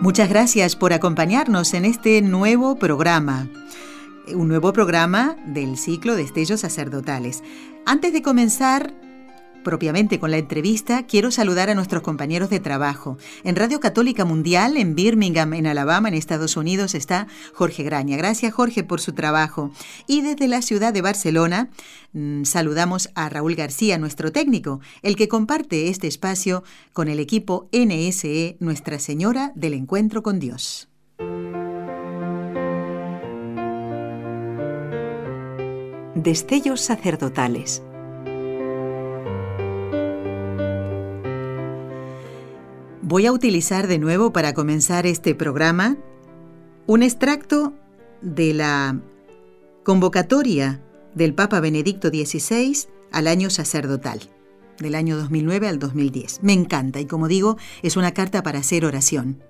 Muchas gracias por acompañarnos en este nuevo programa, un nuevo programa del ciclo de Estellos Sacerdotales. Antes de comenzar, propiamente con la entrevista, quiero saludar a nuestros compañeros de trabajo. En Radio Católica Mundial, en Birmingham, en Alabama, en Estados Unidos, está Jorge Graña. Gracias, Jorge, por su trabajo. Y desde la ciudad de Barcelona, mm, saludamos a Raúl García, nuestro técnico, el que comparte este espacio con el equipo NSE Nuestra Señora del Encuentro con Dios. Destellos sacerdotales Voy a utilizar de nuevo para comenzar este programa un extracto de la convocatoria del Papa Benedicto XVI al año sacerdotal, del año 2009 al 2010. Me encanta y como digo, es una carta para hacer oración.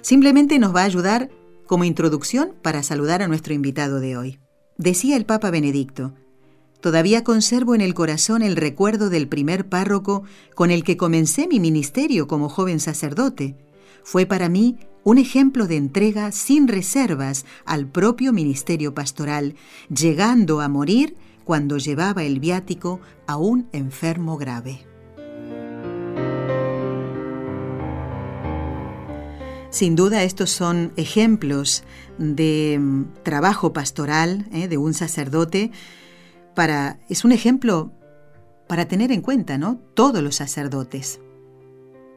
Simplemente nos va a ayudar como introducción para saludar a nuestro invitado de hoy. Decía el Papa Benedicto, Todavía conservo en el corazón el recuerdo del primer párroco con el que comencé mi ministerio como joven sacerdote. Fue para mí un ejemplo de entrega sin reservas al propio ministerio pastoral, llegando a morir cuando llevaba el viático a un enfermo grave. Sin duda estos son ejemplos de mm, trabajo pastoral ¿eh? de un sacerdote para, es un ejemplo para tener en cuenta, ¿no? Todos los sacerdotes.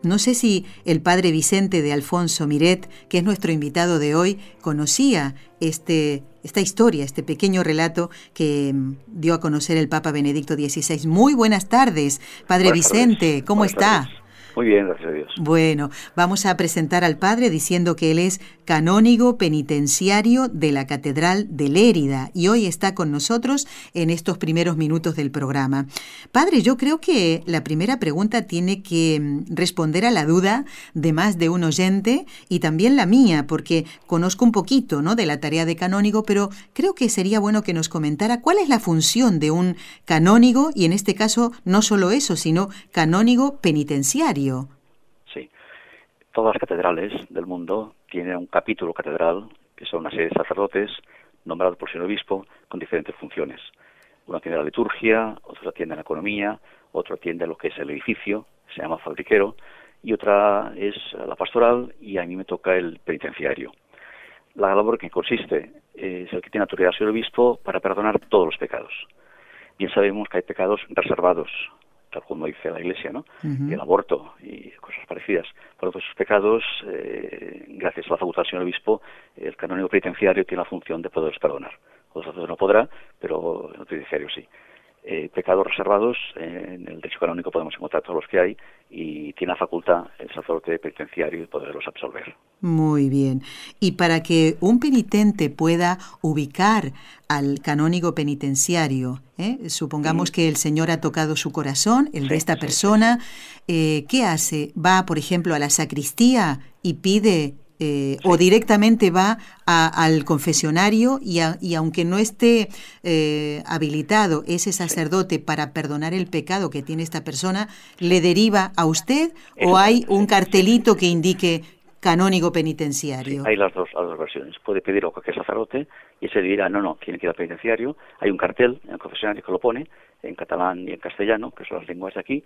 No sé si el padre Vicente de Alfonso Miret, que es nuestro invitado de hoy, conocía este, esta historia, este pequeño relato que mm, dio a conocer el Papa Benedicto XVI. Muy buenas tardes, padre Vicente, ¿cómo está? Muy bien, gracias a Dios. Bueno, vamos a presentar al padre diciendo que él es canónigo penitenciario de la Catedral de Lérida y hoy está con nosotros en estos primeros minutos del programa. Padre, yo creo que la primera pregunta tiene que mm, responder a la duda de más de un oyente y también la mía, porque conozco un poquito ¿no? de la tarea de canónigo, pero creo que sería bueno que nos comentara cuál es la función de un canónigo y en este caso no solo eso, sino canónigo penitenciario. Sí. Todas las catedrales del mundo tienen un capítulo catedral, que son una serie de sacerdotes nombrados por su obispo con diferentes funciones. Uno atiende la liturgia, otro atiende la economía, otro atiende lo que es el edificio, se llama fabriquero, y otra es la pastoral, y a mí me toca el penitenciario. La labor que consiste es el que tiene autoridad el obispo para perdonar todos los pecados. Bien sabemos que hay pecados reservados tal como dice la Iglesia, ¿no? El aborto y cosas parecidas. Por otros pecados, eh, gracias a la facultad del obispo, el canónigo penitenciario tiene la función de poderlos perdonar. Otros no podrá, pero el penitenciario sí. Eh, pecados reservados, en el derecho canónico podemos encontrar todos los que hay y tiene la facultad el sacerdote penitenciario de poderlos absolver. Muy bien. Y para que un penitente pueda ubicar al canónigo penitenciario, ¿eh? supongamos que el Señor ha tocado su corazón, el de esta persona, eh, ¿qué hace? ¿Va, por ejemplo, a la sacristía y pide eh, o directamente va al confesionario y, y, aunque no esté eh, habilitado ese sacerdote para perdonar el pecado que tiene esta persona, ¿le deriva a usted o hay un cartelito que indique canónigo penitenciario? hay las dos, las dos versiones. Puede pedirlo a cualquier sacerdote y ese dirá, no, no, tiene que ir al penitenciario. Hay un cartel en el confesionario que lo pone en catalán y en castellano, que son las lenguas de aquí,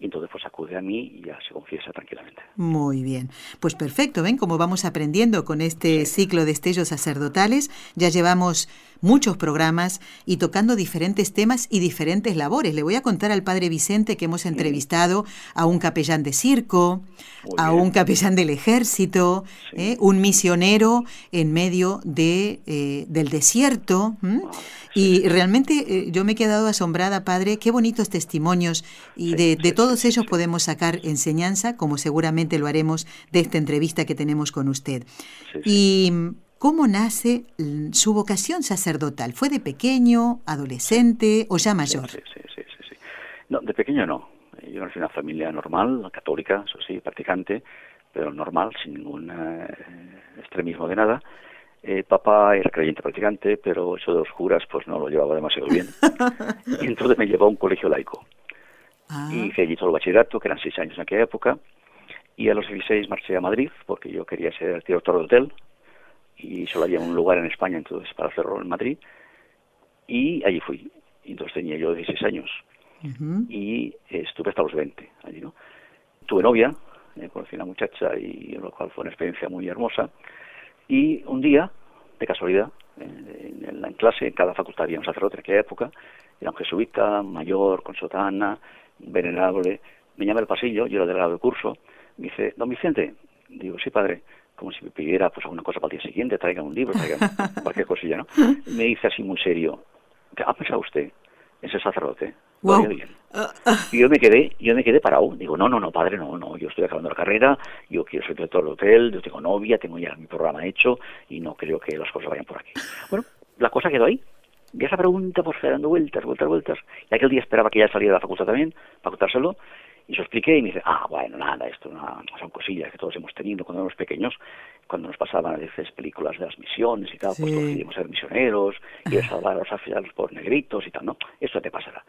y entonces pues acude a mí y ya se confiesa tranquilamente. Muy bien, pues perfecto, ven cómo vamos aprendiendo con este ciclo de estellos sacerdotales, ya llevamos muchos programas y tocando diferentes temas y diferentes labores. Le voy a contar al padre Vicente que hemos entrevistado a un capellán de circo, a un capellán del ejército, ¿eh? un misionero en medio de, eh, del desierto. Ah, y realmente eh, yo me he quedado asombrada, padre, qué bonitos testimonios y de, de todo todos ellos podemos sacar enseñanza, como seguramente lo haremos de esta entrevista que tenemos con usted. Y ¿cómo nace su vocación sacerdotal? ¿Fue de pequeño, adolescente o ya mayor? Sí, sí, sí, sí. No, de pequeño no. Yo nací en una familia normal, católica, eso sí, practicante, pero normal, sin ningún eh, extremismo de nada. Eh, papá era creyente practicante, pero eso de los curas pues no lo llevaba demasiado bien. y entonces me llevó a un colegio laico. Ah. Y hice allí todo el bachillerato, que eran seis años en aquella época. Y a los 16 marché a Madrid, porque yo quería ser director de hotel. Y solo había un lugar en España entonces para hacerlo en Madrid. Y allí fui. Y entonces tenía yo 16 años. Y estuve hasta los 20 allí, ¿no? Tuve novia, eh, conocí a una muchacha y lo cual fue una experiencia muy hermosa y un día, de casualidad, en, en, clase, en cada facultad había un sacerdote en aquella época, era un jesuita, mayor, con sotana, venerable, me llama al pasillo, yo era delegado del curso, me dice, don Vicente, digo, sí padre, como si me pidiera pues alguna cosa para el día siguiente, traiga un libro, traiga cualquier cosilla, ¿no? Me dice así muy serio, ¿qué ha pensado usted? Ese sacerdote. Y yo me quedé, yo me quedé parado. Digo, no, no, no, padre, no, no, yo estoy acabando la carrera, yo quiero ser director del hotel, yo tengo novia, tengo ya mi programa hecho y no creo que las cosas vayan por aquí. Bueno, la cosa quedó ahí. Y esa pregunta pues fue dando vueltas, vueltas, vueltas. Y aquel día esperaba que ya saliera de la facultad también, para contárselo. Y se lo expliqué y me dice, ah, bueno, nada, esto no, son cosillas que todos hemos tenido cuando éramos pequeños, cuando nos pasaban a veces películas de las misiones y tal, pues todos queríamos ser misioneros y a salvar a los, a los pobres negritos y tal, ¿no? Esto te pasará.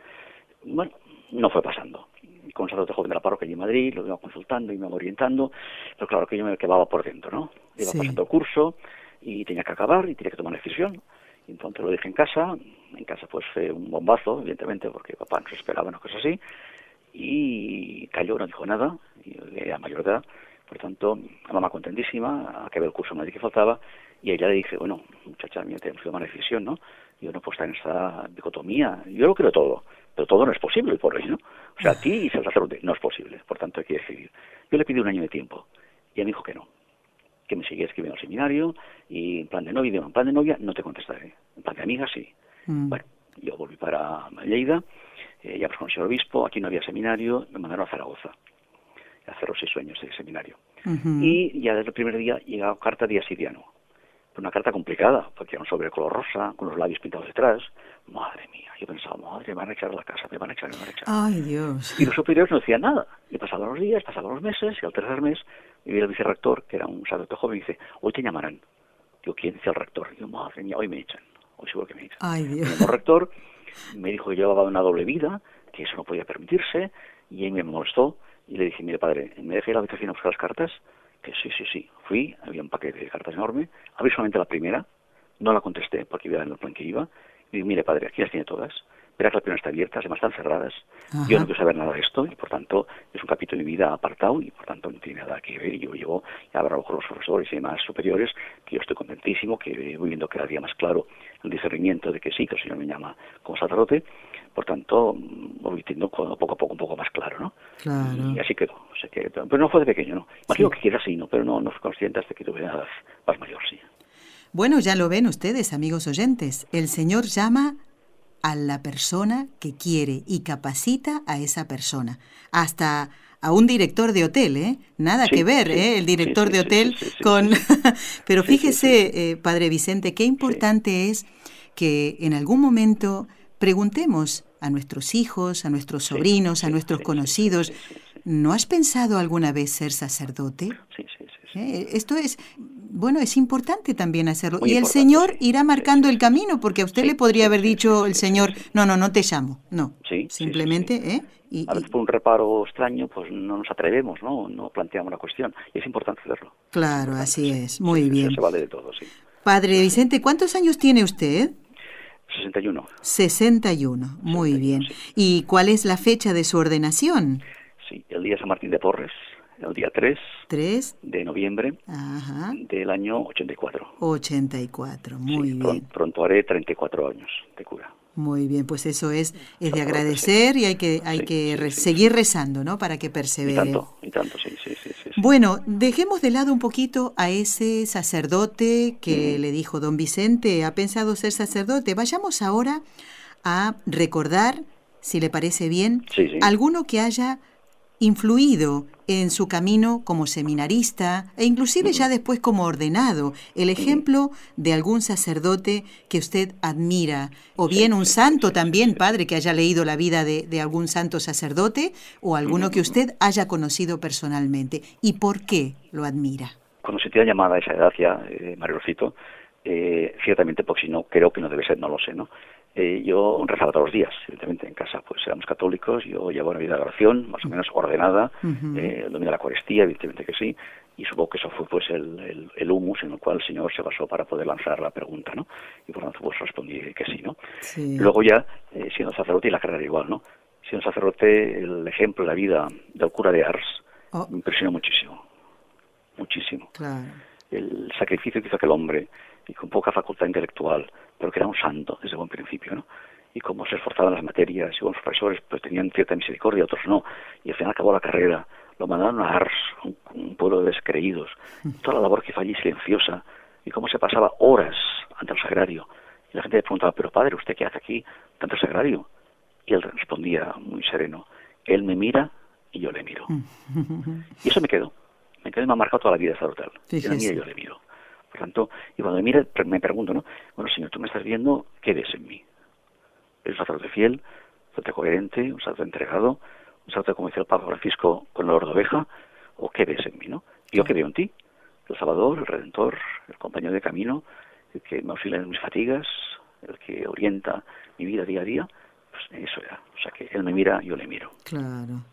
Bueno, no fue pasando. Con sacerdote joven de la parroquia allí en Madrid, lo iba consultando y me iba orientando, pero claro que yo me quedaba por dentro, ¿no? Iba pasando el curso y tenía que acabar y tenía que tomar una decisión. Y entonces lo dije en casa, en casa pues fue un bombazo, evidentemente, porque papá nos esperaba una cosa así, y cayó, no dijo nada, y era mayor de edad, por tanto, la mamá contentísima, acabé el curso en Madrid que faltaba, y ella le dije, bueno, muchacha, mía, tenemos que tomar una decisión, ¿no? Yo no puedo estar en esa dicotomía, yo lo quiero todo, pero todo no es posible por ahí, ¿no? O sea, a ti y ser sacerdote no es posible, por tanto hay que decidir. Yo le pedí un año de tiempo y él me dijo que no, que me seguía escribiendo al seminario y en plan de novia, en plan de novia no te contestaré, en plan de amiga sí. Mm. Bueno, yo volví para Lleida, eh, ya pues conocí al obispo, aquí no había seminario, me mandaron a Zaragoza a hacer los seis sueños de seminario. Y ya desde el primer día llegaba carta de Asidiano. Una carta complicada, porque era un sobre color rosa, con los labios pintados detrás. Madre mía, yo pensaba, madre, me van a echar a la casa, me van a echar, me van a echar. Ay, Dios. Y los superiores no decían nada. Y pasaban los días, pasaban los meses, y al tercer mes, me viene el vicerrector, que era un sacerdote joven, y dice, hoy te llamarán. Digo, ¿quién? Dice el rector. Digo, madre mía, hoy me echan. Hoy seguro que me echan. Ay, Dios. El rector me dijo que llevaba una doble vida, que eso no podía permitirse, y él me molestó, y le dije, mire padre, ¿me deje ir a la habitación a buscar las cartas? Que sí, sí, sí. Fui, había un paquete de cartas enorme, abrí solamente la primera, no la contesté porque iba en el plan que iba, y mire padre, aquí las tiene todas. Verá que la primera está abierta, además están cerradas. Yo no quiero saber nada de esto y por tanto es un capítulo de mi vida apartado y por tanto no tiene nada que ver. Yo llevo ya habrá los profesores y demás superiores que yo estoy contentísimo, que voy viendo cada día más claro el discernimiento de que sí, que el Señor me llama como sacerdote. Por tanto, voy teniendo poco a poco un poco más claro, ¿no? Claro. Y así quedó. pero no fue de pequeño, ¿no? Imagino que quiera sí, ¿no? Pero no, no fui consciente hasta que tuve edad más mayor, sí. Bueno, ya lo ven ustedes, amigos oyentes. El Señor llama a la persona que quiere y capacita a esa persona. Hasta a un director de hotel, ¿eh? Nada que ver, ¿eh? El director de hotel con... Pero fíjese, eh, Padre Vicente, qué importante es que en algún momento preguntemos a nuestros hijos, a nuestros sobrinos, a nuestros conocidos, ¿no has pensado alguna vez ser sacerdote? Sí, sí, sí. ¿Eh? Esto es, bueno, es importante también hacerlo. y el Señor irá marcando el camino, porque a usted le podría haber dicho el Señor, no, no, no te llamo, no. Simplemente, ¿eh? Y, a veces por un reparo extraño, pues no nos atrevemos, ¿no? No planteamos la cuestión. Y es importante hacerlo. Claro, así es. Muy bien. Se vale de todo, sí. Padre Vicente, ¿cuántos años tiene usted? 61. 61, muy bien. ¿Y cuál es la fecha de su ordenación? Sí, el día San Martín de Porres el día 3, 3 de noviembre del año 84. 84, muy bien. Pronto, haré 34 años de cura. Muy bien, pues eso es, es de agradecer y hay que, hay que seguir rezando, ¿no? Para que persevere. Y tanto, y tanto, sí, sí, sí. Bueno, dejemos de lado un poquito a ese sacerdote que le dijo don Vicente, ha pensado ser sacerdote. Vayamos ahora a recordar, si le parece bien, alguno que haya influido en su camino como seminarista e inclusive ya después como ordenado? El ejemplo de algún sacerdote que usted admira, o bien un santo también, padre, que haya leído la vida de, algún santo sacerdote, o alguno que usted haya conocido personalmente. ¿Y por qué lo admira? Cuando se tiene llamada a esa edad ya, eh, Mario eh, ciertamente, porque si no, creo que no debe ser, no lo sé, ¿no? Eh, yo rezaba todos los días, evidentemente, en casa, pues éramos católicos, yo llevaba una vida de oración, más o menos ordenada, eh, el de la Eucaristía, evidentemente que sí, y supongo que eso fue pues el, el, humus en el cual el Señor se basó para poder lanzar la pregunta, ¿no? Y por lo tanto pues respondí que sí, ¿no? Luego ya, eh, siendo sacerdote y la carrera igual, ¿no? Siendo sacerdote, el ejemplo de la vida del cura de Ars oh. me impresionó muchísimo, muchísimo. El sacrificio que hizo aquel hombre, y con poca facultad intelectual, pero que era un santo desde buen principio, ¿no? Y como se esforzaban las materias y unos profesores pues tenían cierta misericordia, otros no, y al final acabó la carrera, lo mandaron a Ars, un, pueblo de descreídos, toda la labor que hizo allí silenciosa, y cómo se pasaba horas ante el sagrario. Y la gente le preguntaba, pero padre, ¿usted qué hace aquí, tanto el sagrario? Y él respondía muy sereno, él me mira y yo le miro. y eso me quedó, me quedó y me ha marcado toda la vida ese hotel. Yo le miro. Por tanto, y cuando me mira, me pregunto, ¿no? Bueno, Señor, tú me estás viendo, ¿qué ves en mí? ¿Eres un sacerdote fiel, un sacerdote coherente, un sacerdote entregado, un sacerdote, como decía el Papa Francisco, con el oro de oveja? ¿O qué ves en mí, no? ¿Y yo qué veo en ti? El Salvador, el Redentor, el compañero de camino, el que me auxilia en mis fatigas, el que orienta mi vida día a día, eso era. O sea que él me mira, yo le miro. Claro.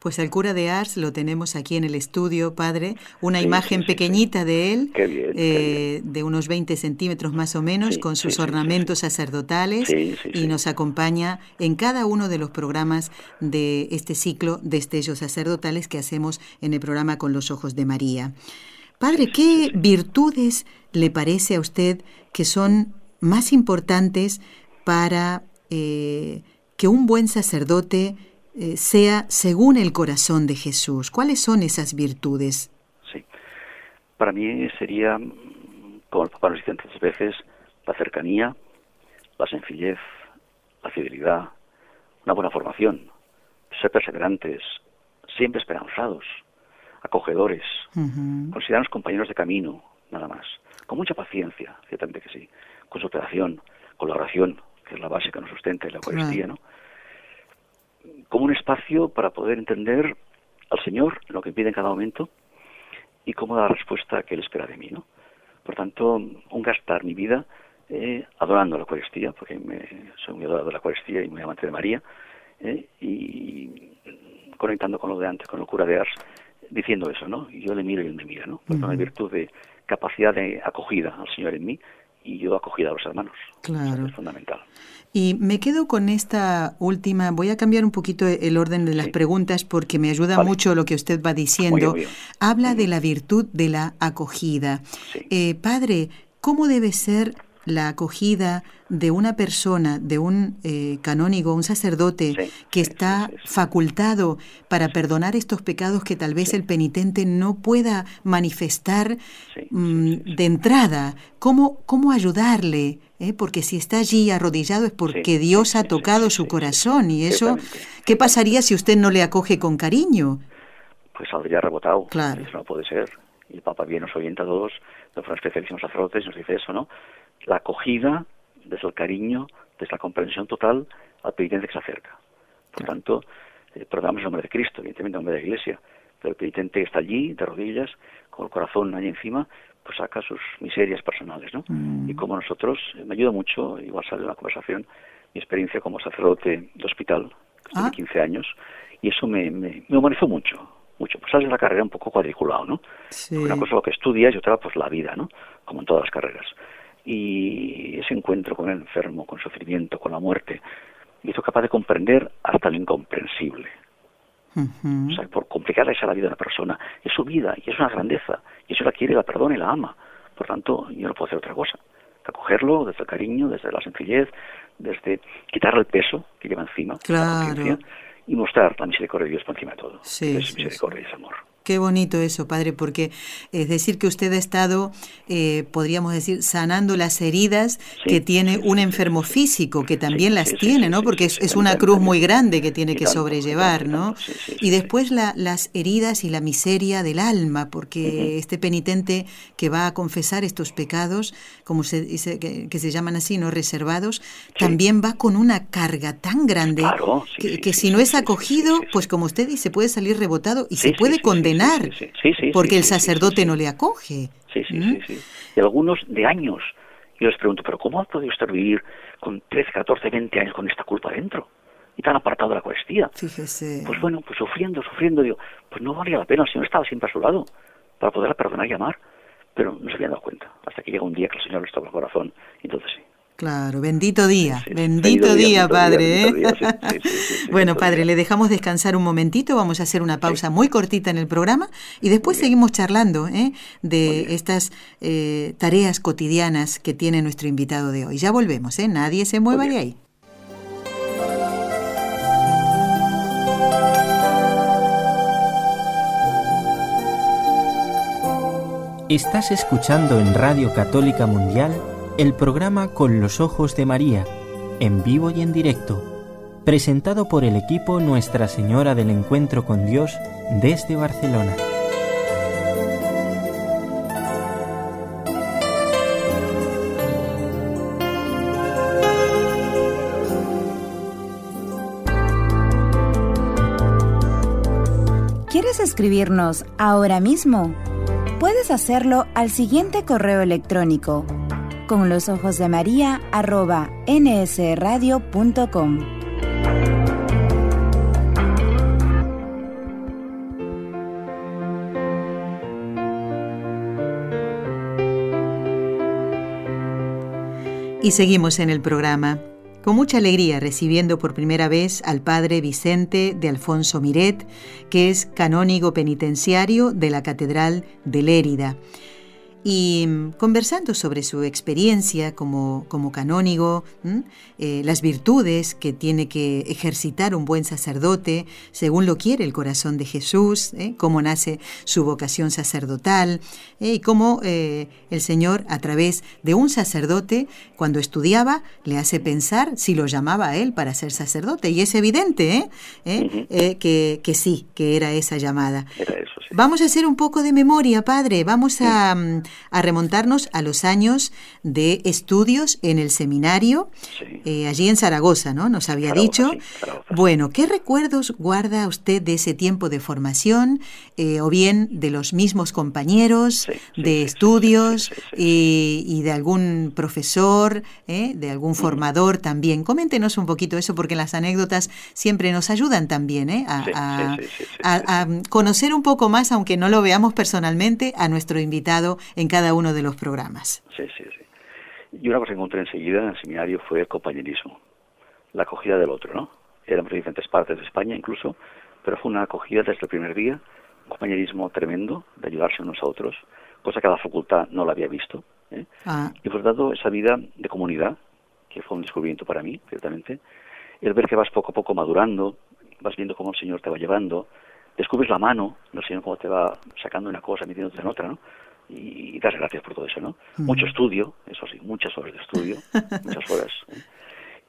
Pues el cura de Ars lo tenemos aquí en el estudio, padre. Una imagen pequeñita de él, eh, de unos 20 centímetros más o menos, con sus ornamentos sacerdotales y nos acompaña en cada uno de los programas de este ciclo de estellos sacerdotales que hacemos en el programa Con los Ojos de María. Padre, ¿qué virtudes le parece a usted que son más importantes para eh, que un buen sacerdote eh, sea según el corazón de Jesús. ¿Cuáles son esas virtudes? Sí, para mí sería, como el Papa nos dice tantas veces, la cercanía, la sencillez, la fidelidad, una buena formación, ser perseverantes, siempre esperanzados, acogedores, considerarnos compañeros de camino, nada más, con mucha paciencia, ciertamente que sí, con su operación, con la oración, que es la base que nos sustenta y la Eucaristía, ¿no? Como un espacio para poder entender al Señor, lo que pide en cada momento, y cómo dar la respuesta que Él espera de mí, ¿no? Por tanto, un gastar mi vida eh, adorando la Eucaristía, porque me, soy muy adorador de la Eucaristía y muy amante de María, eh, y conectando con lo de antes, con el cura de Ars, diciendo eso, ¿no? Yo le miro y él me mira, ¿no? Porque uh virtud de capacidad de acogida al Señor en mí y yo acogida a los hermanos. Claro. es fundamental. Y me quedo con esta última, voy a cambiar un poquito el orden de las preguntas porque me ayuda mucho lo que usted va diciendo. Habla de la virtud de la acogida. Eh, padre, ¿cómo debe ser la acogida de una persona, de un eh, canónigo, un sacerdote que está facultado para perdonar estos pecados que tal vez el penitente no pueda manifestar mm, de entrada. ¿Cómo, cómo ayudarle? Eh? Porque si está allí arrodillado es porque Dios ha tocado su corazón y eso, ¿qué pasaría si usted no le acoge con cariño? Pues saldría rebotado. Claro. Eso no puede ser. Y el Papa bien nos orienta a todos, los sacerdotes, nos dice eso, ¿no? la acogida, desde el cariño, desde la comprensión total al penitente que se acerca. Por tanto, eh, proclamamos el nombre de Cristo, evidentemente el nombre de la Iglesia, pero el penitente está allí, de rodillas, con el corazón allí encima, pues saca sus miserias personales, ¿no? Mm. Y como nosotros, eh, me ayuda mucho, igual sale en la conversación, mi experiencia como sacerdote de hospital, que ah. 15 años, y eso me, me, me humanizó mucho, mucho. Pues sales de la carrera un poco cuadriculado, ¿no? Una cosa es lo que estudias y otra pues la vida, ¿no? Como en todas las carreras y ese encuentro con el enfermo, con sufrimiento, con la muerte, me hizo capaz de comprender hasta lo incomprensible. O sea, por complicarle esa la vida de la persona, es su vida y es una grandeza, y eso la quiere, la perdona y la ama. Por tanto, yo no puedo hacer otra cosa que acogerlo desde el cariño, desde la sencillez, desde quitarle el peso que lleva encima claro. y mostrar la misericordia de Dios por encima de todo. Sí, es misericordia y es amor. Qué bonito eso, padre, porque es decir que usted ha estado, eh, podríamos decir, sanando las heridas que tiene un enfermo físico, que también las tiene, ¿no? Porque es, una cruz muy grande que tiene que sobrellevar, ¿no? Y después la, las heridas y la miseria del alma, porque este penitente que va a confesar estos pecados, como se dice, que, se llaman así, no reservados, también va con una carga tan grande que, si no es acogido, pues como usted dice, puede salir rebotado y se puede condenar porque el sacerdote no le acoge. Sí, sí, ¿Mm? sí, Y algunos de años. Yo les pregunto, ¿pero cómo ha podido usted vivir con 13, 14, 20 años con esta culpa dentro? Y tan apartado de la Eucaristía. Fíjese. Pues bueno, pues sufriendo, sufriendo. Digo, pues no valía la pena, el Señor estaba siempre a su lado para poderla perdonar y amar. Pero no se habían dado cuenta. Hasta que llega un día que el Señor le toca el corazón. Y entonces sí. Claro, bendito día, bendito, día, Padre. ¿eh? bueno, Padre, le dejamos descansar un momentito, vamos a hacer una pausa muy cortita en el programa y después seguimos charlando ¿eh? de estas eh, tareas cotidianas que tiene nuestro invitado de hoy. Ya volvemos, ¿eh? nadie se mueva de ahí. Estás escuchando en Radio Católica Mundial el programa Con los Ojos de María, en vivo y en directo, presentado por el equipo Nuestra Señora del Encuentro con Dios desde Barcelona. ¿Quieres escribirnos ahora mismo? Puedes hacerlo al siguiente correo electrónico con los ojos de María arroba nsradio.com. Y seguimos en el programa. Con mucha alegría recibiendo por primera vez al padre Vicente de Alfonso Miret, que es canónigo penitenciario de la Catedral de Lérida y mm, conversando sobre su experiencia como, como canónigo, eh, las virtudes que tiene que ejercitar un buen sacerdote, según lo quiere el corazón de Jesús, ¿eh? cómo nace su vocación sacerdotal, ¿eh? y cómo el Señor a través de un sacerdote, cuando estudiaba, le hace pensar si lo llamaba a él para ser sacerdote. Y es evidente que, que, sí, que era esa llamada. Vamos a hacer un poco de memoria, Padre. Vamos a, mm, a remontarnos a los años de estudios en el seminario, eh, allí en Zaragoza, ¿no? Nos había dicho. bueno, ¿qué recuerdos guarda usted de ese tiempo de formación, eh, o bien de los mismos compañeros de estudios y, de algún profesor, eh, de algún formador también? Coméntenos un poquito eso, porque las anécdotas siempre nos ayudan también a, a conocer un poco más, aunque no lo veamos personalmente, a nuestro invitado en cada uno de los programas. Sí, sí, sí. Y una cosa que encontré enseguida en el seminario fue el compañerismo, la acogida del otro, ¿no? Éramos de diferentes partes de España incluso, pero fue una acogida desde el primer día, un compañerismo tremendo, de ayudarse unos a otros, cosa que la facultad no la había visto. ¿eh? Ah. Y por tanto, esa vida de comunidad, que fue un descubrimiento para mí, ciertamente, el ver que vas poco a poco madurando, vas viendo cómo el Señor te va llevando, descubres la mano, el Señor cómo te va sacando una cosa, metiéndote en otra, ¿no? Y, das gracias por todo eso, ¿no? Mucho estudio, eso sí, muchas horas de estudio, muchas horas. ¿eh?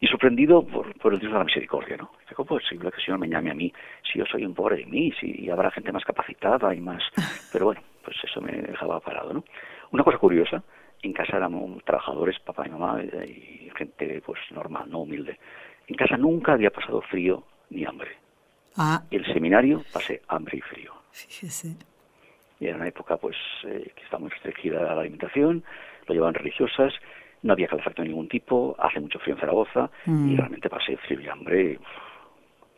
Y sorprendido por, por el Dios de la misericordia, ¿no? ¿Cómo es posible que el Señor me llame a mí si yo soy un pobre de mí, si habrá gente más capacitada y más... Pero bueno, pues eso me dejaba parado, ¿no? Una cosa curiosa, en casa éramos trabajadores, papá y mamá, y gente pues normal, no humilde. En casa nunca había pasado frío ni hambre. Ah. El seminario pasé hambre y frío. Fíjese y era una época pues eh, que estaba muy restringida la alimentación, lo llevaban religiosas, no había calefacción de ningún tipo, hace mucho frío en Zaragoza y mm. realmente pasé frío y hambre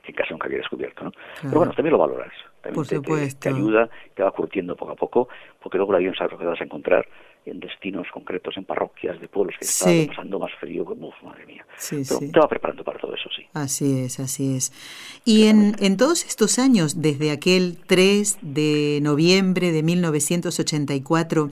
que casi nunca había descubierto, ¿no? Pero bueno, también lo valoras, también te, te, ayuda, te va curtiendo poco a poco, porque luego la lo que vas a encontrar en destinos concretos, en parroquias de pueblos que están pasando más frío, uf, madre mía. Sí, Pero te va preparando para todo eso, sí. Así es, así es. Y en, en, todos estos años, desde aquel 3 de noviembre de 1984,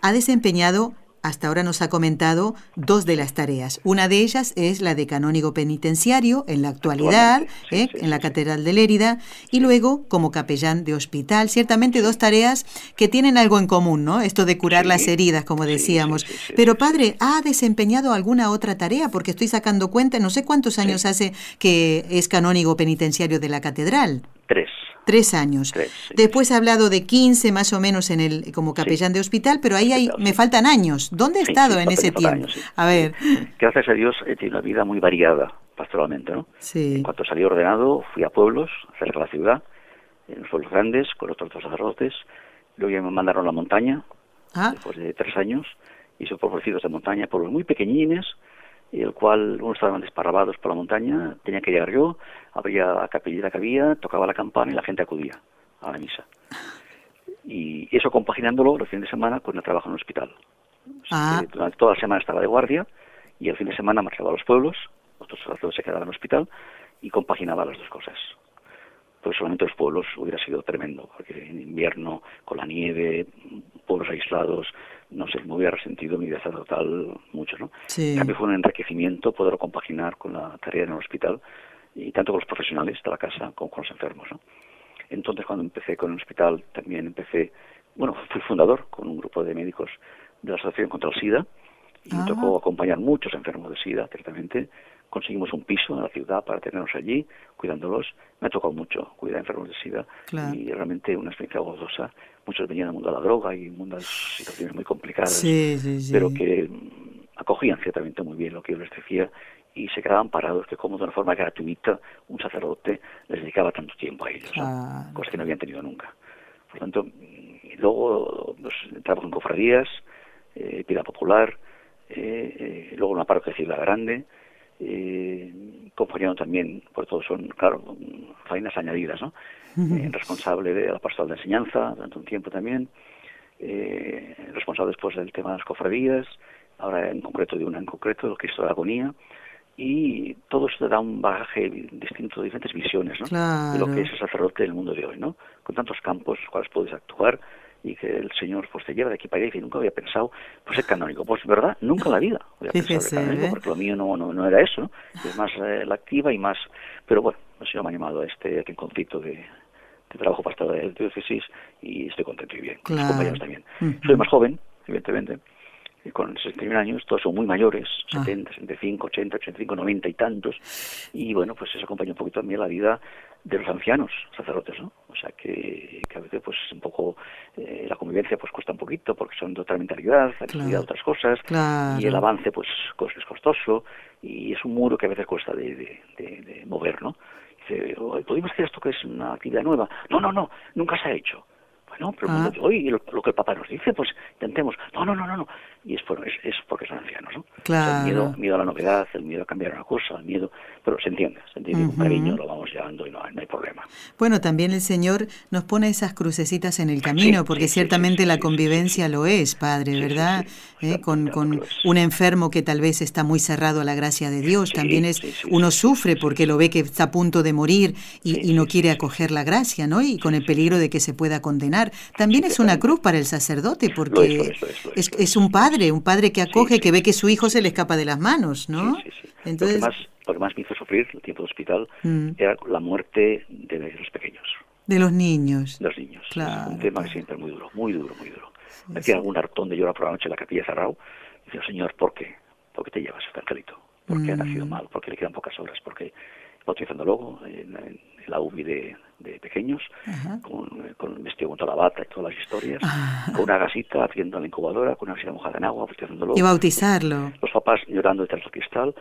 ha desempeñado hasta ahora nos ha comentado dos de las tareas. Una de ellas es la de canónigo penitenciario en la actualidad, ¿eh? en la Catedral de Lérida, y luego como capellán de hospital. Ciertamente dos tareas que tienen algo en común, ¿no? Esto de curar las heridas, como decíamos. Pero padre, ¿ha desempeñado alguna otra tarea? Porque estoy sacando cuenta, no sé cuántos años hace que es canónigo penitenciario de la Catedral. Tres. Tres años. Después ha hablado de 15 más o menos en el como capellán de hospital, pero ahí hay, me faltan años. ¿Dónde he estado en ese tiempo? a ver. Gracias a Dios he tenido una vida muy variada pastoralmente, ¿no? Sí. En cuanto salí ordenado, fui a pueblos, cerca de la ciudad, en los pueblos grandes, con otros dos sacerdotes. Luego ya me mandaron a la montaña, ah. después de tres años. Hice por de montaña, pueblos muy pequeñines, y el cual unos estaban desparrabados por la montaña, tenía que llegar yo, habría la capillita que había, tocaba la campana y la gente acudía a la misa. Y eso compaginándolo los fines de semana con el trabajo en el hospital. Ah. Durante toda la semana estaba de guardia y el fin de semana marchaba a los pueblos, otros sacerdotes se quedaban en el hospital y compaginaba las dos cosas. Pues solamente los pueblos hubiera sido tremendo, porque en invierno, con la nieve, pueblos aislados, no sé, me hubiera resentido mi vida total mucho, ¿no? Sí. En cambio fue un enriquecimiento poderlo compaginar con la tarea en el hospital y tanto con los profesionales de la casa como con los enfermos, ¿no? Entonces cuando empecé con el hospital también empecé, bueno, fui fundador con un grupo de médicos de la Asociación contra el SIDA y me tocó acompañar muchos enfermos de SIDA directamente. Conseguimos un piso en la ciudad para tenerlos allí, cuidándolos. Me ha tocado mucho cuidar enfermos de SIDA y realmente una experiencia gozosa muchos venían del mundo de la droga y mundo de situaciones muy complicadas, pero que mm, acogían ciertamente muy bien lo que yo les decía y se quedaban parados. Que como de una forma gratuita un sacerdote les dedicaba tanto tiempo a ellos, cosa que no habían tenido nunca. Por lo tanto, mm, luego pues, trabajo en cofradías, eh, vida popular, eh, eh, luego una parroquia de Ciudad Grande, eh, compañero también, por todo son, claro, faenas añadidas, ¿no? Eh, responsable de la pastoral de enseñanza durante un tiempo también, eh, responsable después del tema de las cofradías, ahora en concreto de una en concreto, el Cristo de la Agonía, y todo esto da un bagaje distinto, diferentes visiones, ¿no? De lo que es el sacerdote del mundo de hoy, ¿no? Con tantos campos los cuales puedes actuar, y que el Señor pues te lleva de aquí para allá y nunca había pensado pues ser canónico pues verdad nunca en la vida había pensado canónico, ¿eh? porque lo mío no, no, era eso ¿no? es más eh, la activa y más pero bueno el Señor me ha animado a este conflicto de, de trabajo pastoral de diócesis y estoy contento y bien con mis compañeros también. Soy más joven evidentemente con 61 años, todos son muy mayores, 70, 65, 80, 85, 90 y tantos, y bueno, pues eso acompaña un poquito también la vida de los ancianos sacerdotes, ¿no? O sea que, que a veces pues un poco eh, la convivencia pues cuesta un poquito porque son de otra mentalidad, la de otras cosas y el avance pues es costoso y es un muro que a veces cuesta de, de, mover, ¿no? Dice, ¿podemos hacer esto que es una actividad nueva? No, no, no, nunca se ha hecho. Bueno, pero ah. hoy lo, que el Papa nos dice, pues intentemos. No, no, no, no, no. Y es, es, porque son ancianos, ¿no? Claro. el miedo, miedo a la novedad, el miedo a cambiar una cosa, el miedo... Pero se entiende, se entiende con cariño, lo vamos llevando y no, no, hay problema. Bueno, también el Señor nos pone esas crucecitas en el camino, porque ciertamente la convivencia lo es, Padre, ¿verdad? ¿Eh? Con, con un enfermo que tal vez está muy cerrado a la gracia de Dios, también es uno sufre porque lo ve que está a punto de morir y, y no quiere acoger la gracia, ¿no? Y con el peligro de que se pueda condenar. También es una cruz para el sacerdote porque es, es un padre, un padre que acoge, que ve que su hijo se le escapa de las manos, ¿no? Entonces... Lo, que más, lo que más me hizo sufrir el tiempo de hospital mm. era la muerte de los pequeños. De los niños. De los niños. es un tema que siempre es muy duro, muy duro, muy duro. me hacía algún hartón de llorar por la noche en la capilla cerrado. Y decía, Señor, ¿por qué? ¿Por qué te llevas este angelito? ¿Por qué ha nacido mm. mal? ¿Por qué le quedan pocas horas? ¿Por qué? Bautizando luego en, en la UBI de, de pequeños, con, con, vestido con toda la bata y todas las historias, con una gasita haciendo la incubadora, con una gasita mojada en agua, Y bautizarlo. Los papás llorando detrás del cristal,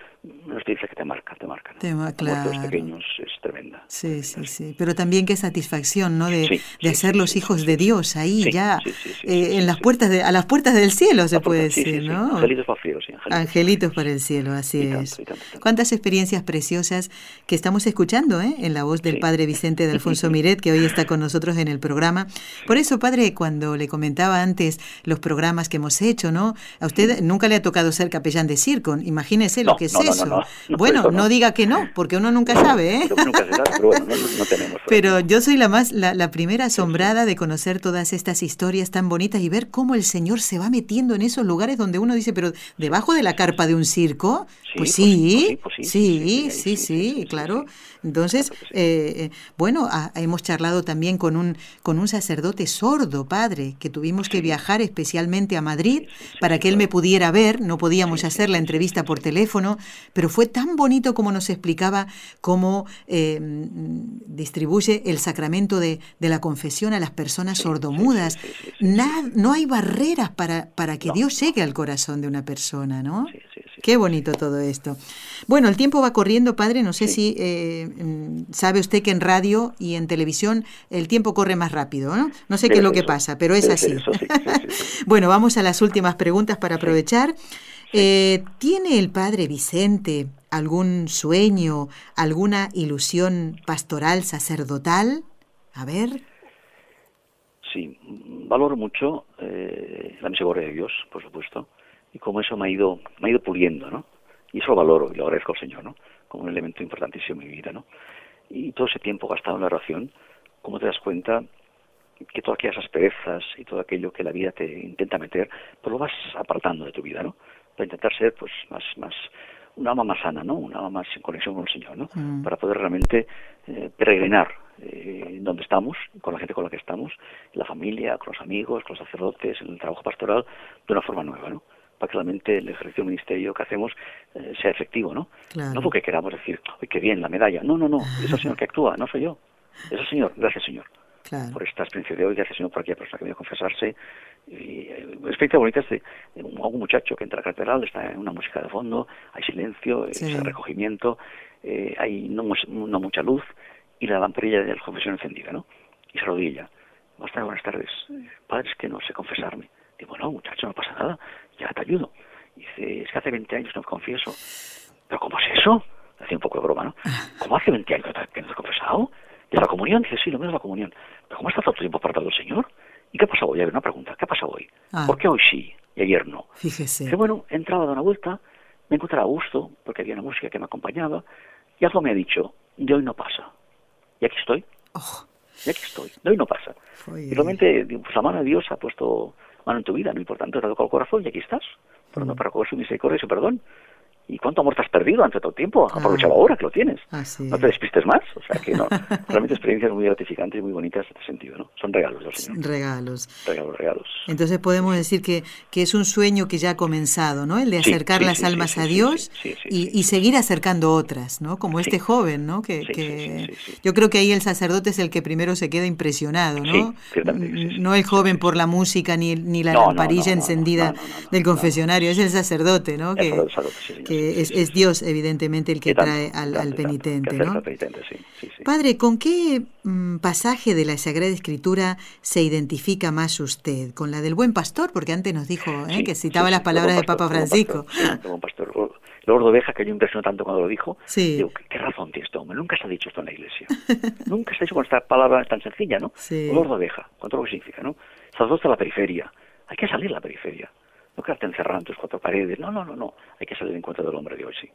nos dice que te marca, te marca. Te claro. los pequeños es tremenda. Sí, sí, sí. Pero también qué satisfacción, ¿no? De, de hacer los hijos de Dios ahí ya, eh, en las puertas de, a las puertas del cielo, se puede decir, ¿no? Angelitos para el cielo, sí. Angelitos, para el cielo, así es. Cuántas experiencias preciosas que estamos escuchando, ¿eh? En la voz del Padre Vicente de Alfonso Miret, que hoy está con nosotros en el programa. Por eso, padre, cuando le comentaba antes los programas que hemos hecho, ¿no? A usted nunca le ha tocado ser capellán de circo, imagínese lo que es eso. bueno, no, diga que no, porque uno nunca sabe, ¿eh? pero bueno, no, tenemos. Pero yo soy la más, la, primera asombrada de conocer todas estas historias tan bonitas y ver cómo el Señor se va metiendo en esos lugares donde uno dice, pero debajo de la carpa de un circo, pues sí, sí, sí, sí, claro. Entonces, eh, bueno, hemos charlado también con un, con un sacerdote sordo, padre, que tuvimos que viajar especialmente a Madrid para que él me pudiera ver, no podíamos hacer la entrevista por teléfono, pero fue tan bonito como nos explicaba cómo eh, distribuye el sacramento de, la confesión a las personas sordomudas. no hay barreras para, para que Dios llegue al corazón de una persona, ¿no? Qué bonito todo esto. Bueno, el tiempo va corriendo, padre. No sé si eh, mm, sabe usted que en radio y en televisión el tiempo corre más rápido, ¿no? No sé qué es lo que pasa, pero es así. bueno, vamos a las últimas preguntas para aprovechar. Eh, ¿Tiene el padre Vicente algún sueño, alguna ilusión pastoral, sacerdotal? A ver. Sí, valoro mucho eh, la misericordia de Dios, por supuesto y cómo eso me ha ido, me ha ido puliendo, ¿no? Y eso lo valoro y lo agradezco al Señor, ¿no? Como un elemento importantísimo en mi vida, ¿no? Y todo ese tiempo gastado en la oración, ¿cómo te das cuenta que todas aquellas asperezas y todo aquello que la vida te intenta meter, pues lo vas apartando de tu vida, ¿no? Para intentar ser, pues, más, más, una alma más sana, ¿no? Una alma más en conexión con el Señor, ¿no? Mm. Para poder realmente eh, peregrinar eh, donde estamos, con la gente con la que estamos, la familia, con los amigos, con los sacerdotes, en el trabajo pastoral, de una forma nueva, ¿no? Para que realmente el ejercicio del ministerio que hacemos eh, sea efectivo, ¿no? No porque queramos decir, ¡ay, qué bien, la medalla! No, no, no, es el Señor que actúa, no soy yo. Es el Señor, gracias Señor. Por esta experiencia de hoy, gracias Señor por aquella persona que viene a confesarse. Y, eh, experiencia bonita es de, un muchacho que entra a la catedral, está en una música de fondo, hay silencio, hay recogimiento, eh, hay no, no, mucha luz y la lamparilla de la confesión encendida, ¿no? Y se arrodilla. Buenas tardes, padres que no sé confesarme. Digo, no, muchacho, no pasa nada ya te ayudo. Y dice, es que hace 20 años no confieso. ¿Pero cómo es eso? Hacía un poco de broma, ¿no? ¿Cómo hace 20 años que no te has confesado? ¿Y la comunión? Dice, sí, lo es la comunión. ¿Pero cómo has tanto tiempo apartado del Señor? ¿Y qué ha pasado hoy? Una pregunta. ¿Qué ha pasado hoy? Ah. ¿Por qué hoy sí y ayer no? Fíjese. Dice, bueno, he entrado a dar una vuelta, me encontraba a gusto, porque había una música que me acompañaba, y algo me ha dicho, de hoy no pasa. Y aquí estoy. Oh. Y aquí estoy. De hoy no pasa. Y realmente, pues, la mano de Dios ha puesto mano en tu vida, no importante, te ha tocado el corazón y aquí estás, no para coger su misericordia y su perdón. ¿Y cuánto amor te has perdido ante todo el tiempo? Ah. Aprovechalo ahora que lo tienes. no te despistes más. O sea que no. Realmente experiencias muy gratificantes y muy bonitas en este sentido, ¿no? Son regalos del Señor. Regalos. Regalos, regalos. Entonces podemos decir que, que es un sueño que ya ha comenzado, ¿no? El de acercar las almas a Dios y, y, seguir acercando otras, ¿no? Como este joven, ¿no? Que, que yo creo que ahí el sacerdote es el que primero se queda impresionado, ¿no? no el joven por la música ni, ni la lamparilla encendida del confesionario, es el sacerdote, ¿no? Que, es, Dios, evidentemente, el que trae al, penitente, ¿no? Padre, ¿con qué mm, pasaje de la Sagrada Escritura se identifica más usted? ¿Con la del buen pastor? Porque antes nos dijo ¿eh? que citaba las palabras de Papa Francisco. El buen pastor. Lord Oveja, que yo impresionó tanto cuando lo dijo, digo, ¿qué, razón tiene este hombre? Nunca se ha dicho esto en la iglesia. Nunca se ha dicho con esta palabra tan sencilla, ¿no? Lord Oveja, ¿cuánto lo que significa, no? Sacerdote a la periferia. Hay que salir a la periferia. No quedarte encerrado en tus cuatro paredes. No, no, no, no. Hay que salir en cuenta del hombre de hoy, sí.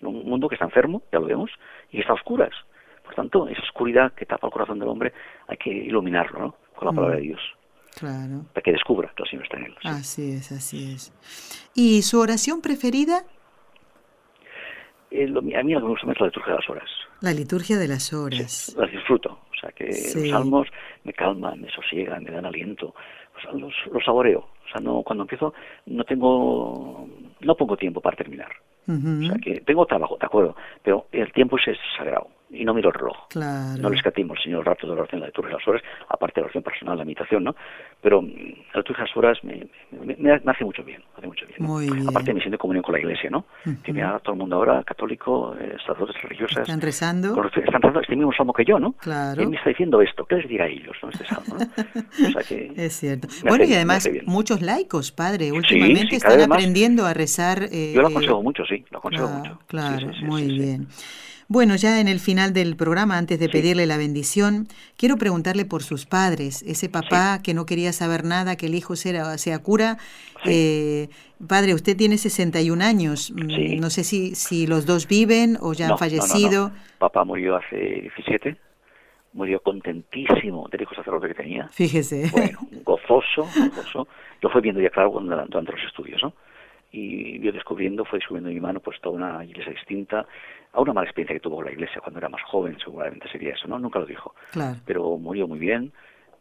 En un mundo que está enfermo, ya lo vemos, y que está a oscuras. Por tanto, esa oscuridad que tapa el corazón del hombre hay que iluminarlo, ¿no? Con la mm. palabra de Dios. Claro. Para que descubra que el Señor está en él. Así es, así es. ¿Y su oración preferida? Eh, a mí lo que me gusta más es la liturgia de las horas. La liturgia de las horas. las disfruto. O sea, que los salmos me calman, me sosiegan, me dan aliento. O sea, los, los saboreo. Sea, no, cuando empiezo no tengo, no pongo tiempo para terminar. O sea, que tengo trabajo, de acuerdo, pero el tiempo es sagrado y no miro el reloj. No le escatimo el Señor rato de la oración, la liturgia de las horas, aparte de la oración personal, la meditación, ¿no? Pero mm, la liturgia de las horas me, me, hace mucho bien, hace mucho bien, Muy bien. Aparte me siento en comunión con la Iglesia, ¿no? Que me todo el mundo ahora, católico, eh, sacerdotes religiosas... ¿Están rezando? están rezando este mismo salmo que yo, ¿no? Claro. Y me está diciendo esto, ¿qué les dirá a ellos, no? Este salmo, ¿no? O sea que... es cierto. Bueno, y además muchos laicos, padre, últimamente están aprendiendo a rezar... Eh, yo lo aconsejo mucho, sí, lo aconsejo mucho. Claro, muy bien. Bueno, ya en el final del programa, antes de pedirle la bendición, quiero preguntarle por sus padres, ese papá que no quería saber nada, que el hijo sea, sea cura. Eh, padre, usted tiene 61 años, mm, no sé si, si los dos viven o ya han fallecido. Papá murió hace 17 murió contentísimo del hijo sacerdote que tenía. Fíjese. Bueno, gozoso, gozoso. Lo fue viendo ya claro cuando, durante los estudios, ¿no? Y yo descubriendo, fue descubriendo en mi mano pues toda una iglesia distinta, a una mala experiencia que tuvo la iglesia cuando era más joven, seguramente sería eso, ¿no? Nunca lo dijo. Claro. Pero murió muy bien,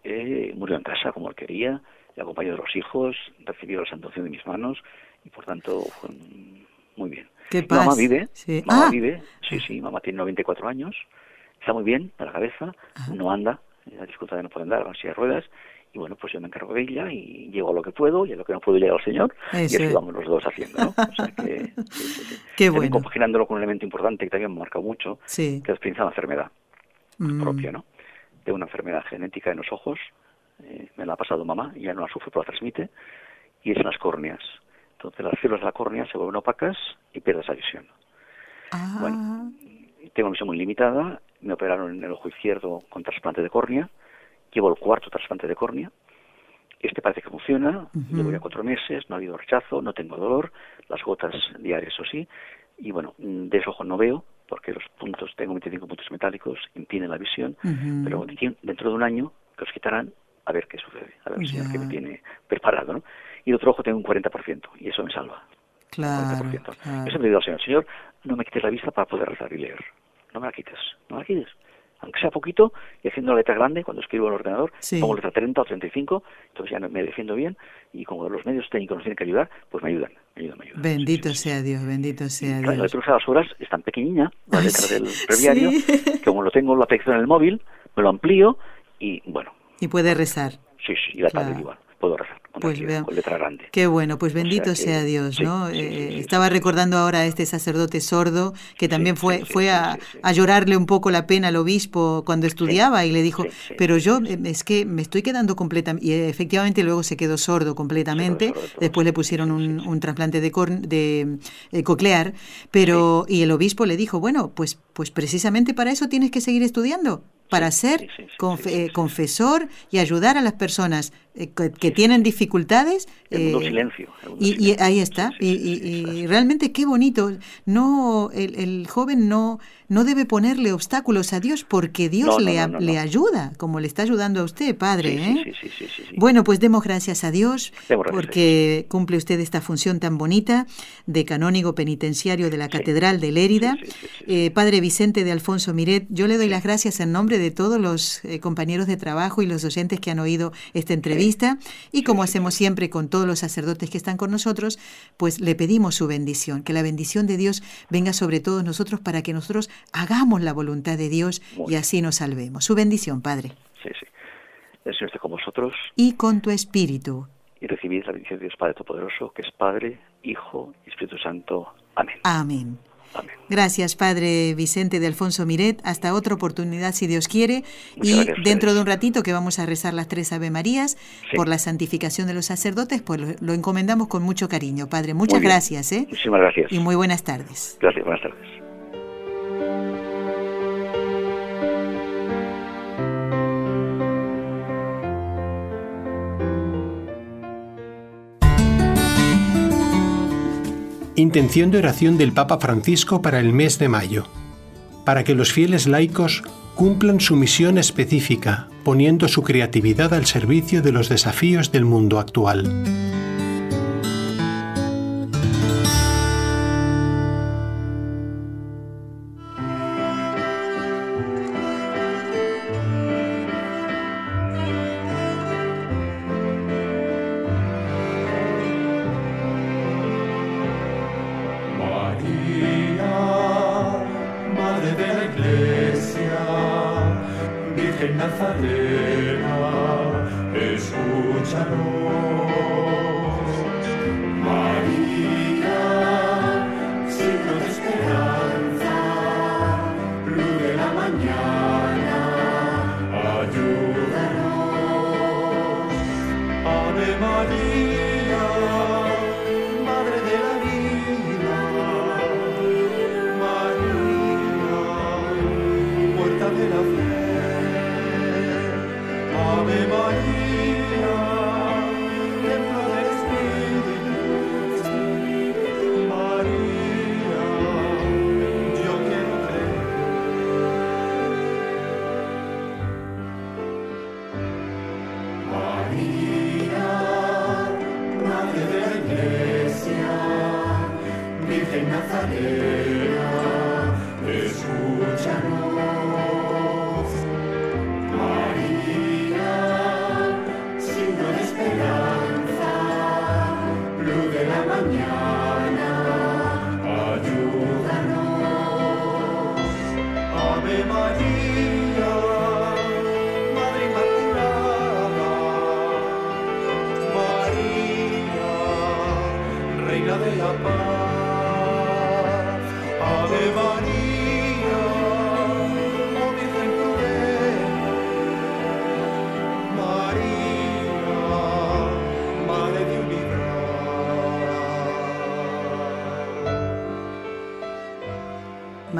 eh, murió en casa como él quería, le acompañó de los hijos, recibió la santuación de mis manos y por tanto fue muy bien. ¿Qué Mamá vive, mamá ah. vive, sí, sí, mamá tiene 94 años, está muy bien para la cabeza, no anda, la dificultad de no puede andar, con silla de ruedas, y bueno, pues yo me encargo de ella y llego a lo que puedo y a lo que no puedo llegar al Señor, y así vamos los dos haciendo, ¿no? O sea que, Qué bueno. compaginándolo con un elemento importante que también me ha marcado mucho, que es la experiencia de la enfermedad mm. propia, ¿no? De una enfermedad genética en los ojos, eh, me la ha pasado mamá, y ya no la sufre, pero la transmite, y es en las córneas. Entonces las células de la córnea se vuelven opacas y pierdes la visión. Ah. Bueno, tengo una visión muy limitada, me operaron en el ojo izquierdo con trasplante de córnea, llevo el cuarto trasplante de córnea, este parece que funciona, llevo ya cuatro meses, no ha habido rechazo, no tengo dolor, las gotas diarias o sí, y bueno, de ese ojo no veo, porque los puntos, tengo 25 puntos metálicos, impiden la visión, pero dentro de un año que os quitarán, a ver qué sucede, a ver el Señor que me tiene preparado, ¿no? Y el otro ojo tengo un 40%, y eso me salva. Claro, claro. Yo siempre digo al Señor, Señor, no me quites la vista para poder rezar y leer no me la quites, no me la quites. Aunque sea poquito, y haciendo la letra grande, cuando escribo en el ordenador, pongo letra 30 o 35, entonces ya me defiendo bien, y como los medios técnicos nos tienen que ayudar, pues me ayudan, me ayudan, me ayudan. Bendito sea Dios, bendito sea Dios. La letra a las horas es tan pequeñilla, la letra del breviario, que como lo tengo la texto en el móvil, me lo amplío, y bueno. Y puede rezar. Sí, sí, y la tarde igual, puedo rezar pues con letra grande. Qué bueno, pues bendito sea, Dios, ¿no? Eh, estaba recordando ahora a este sacerdote sordo que también fue fue a, llorarle un poco la pena al obispo cuando estudiaba y le dijo, pero yo eh, es que me estoy quedando completamente, y efectivamente luego se quedó sordo completamente, después le pusieron un, trasplante de, de eh, coclear, pero y el obispo le dijo, bueno, pues pues precisamente para eso tienes que seguir estudiando para ser confesor y ayudar a las personas eh, que, tienen dificultades. El eh, silencio. y, ahí está. y, realmente qué bonito. No, el, el, joven no, no debe ponerle obstáculos a Dios porque Dios le, le ayuda, como le está ayudando a usted, Padre. ¿eh? Bueno, pues demos gracias a Dios porque cumple usted esta función tan bonita de canónigo penitenciario de la Catedral de Lérida. padre Vicente de Alfonso Miret, yo le doy las gracias en nombre de todos los compañeros de trabajo y los oyentes que han oído esta entrevista y como hacemos siempre con todos los sacerdotes que están con nosotros, pues le pedimos su bendición, que la bendición de Dios venga sobre todos nosotros para que nosotros hagamos la voluntad de Dios y así nos salvemos. Su bendición, Padre. Sí, sí. El Señor esté con vosotros. Y con tu espíritu. Y recibid la bendición de Dios Padre Todopoderoso, que es Padre, Hijo y Espíritu Santo. Amén. Amén. Gracias, Padre Vicente de Alfonso Miret. Hasta otra oportunidad, si Dios quiere. y dentro de un ratito que vamos a rezar las tres Ave Marías por la santificación de los sacerdotes, pues lo, encomendamos con mucho cariño. Padre, muchas gracias. ¿eh? Muchísimas gracias. Y muy buenas tardes. Gracias, buenas tardes. Intención de oración del Papa Francisco para el mes de mayo. Para que los fieles laicos cumplan su misión específica, poniendo su creatividad al servicio de los desafíos del mundo actual.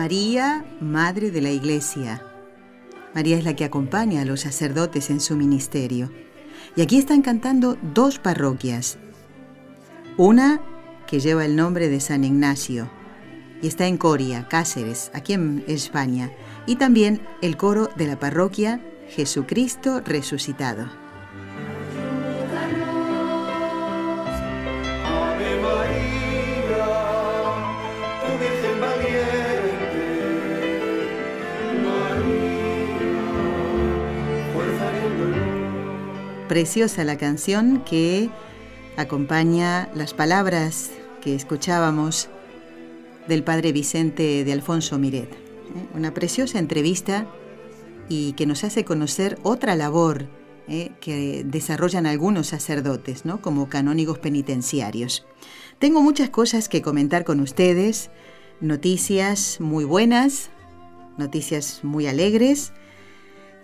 María, Madre de la Iglesia. María es la que acompaña a los sacerdotes en su ministerio. Y aquí están cantando dos parroquias. Una que lleva el nombre de San Ignacio y está en Coria, Cáceres, aquí en España. Y también el coro de la parroquia Jesucristo resucitado. Preciosa la canción que acompaña las palabras que escuchábamos del padre Vicente de Alfonso Miret. ¿eh? Una preciosa entrevista y que nos hace conocer otra labor ¿eh? que desarrollan algunos sacerdotes, ¿no? como canónigos penitenciarios. Tengo muchas cosas que comentar con ustedes, noticias muy buenas, noticias muy alegres